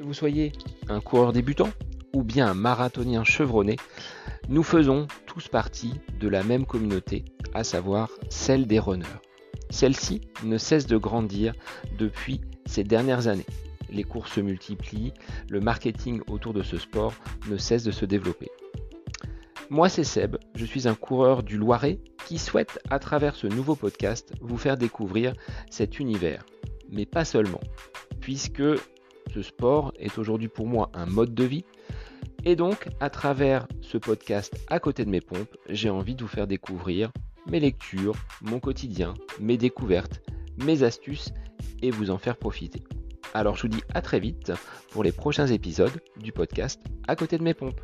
vous soyez un coureur débutant ou bien un marathonien chevronné, nous faisons tous partie de la même communauté, à savoir celle des runners. Celle-ci ne cesse de grandir depuis ces dernières années. Les courses se multiplient, le marketing autour de ce sport ne cesse de se développer. Moi c'est Seb, je suis un coureur du Loiret qui souhaite à travers ce nouveau podcast vous faire découvrir cet univers. Mais pas seulement, puisque ce sport est aujourd'hui pour moi un mode de vie. Et donc, à travers ce podcast à côté de mes pompes, j'ai envie de vous faire découvrir mes lectures, mon quotidien, mes découvertes, mes astuces et vous en faire profiter. Alors je vous dis à très vite pour les prochains épisodes du podcast à côté de mes pompes.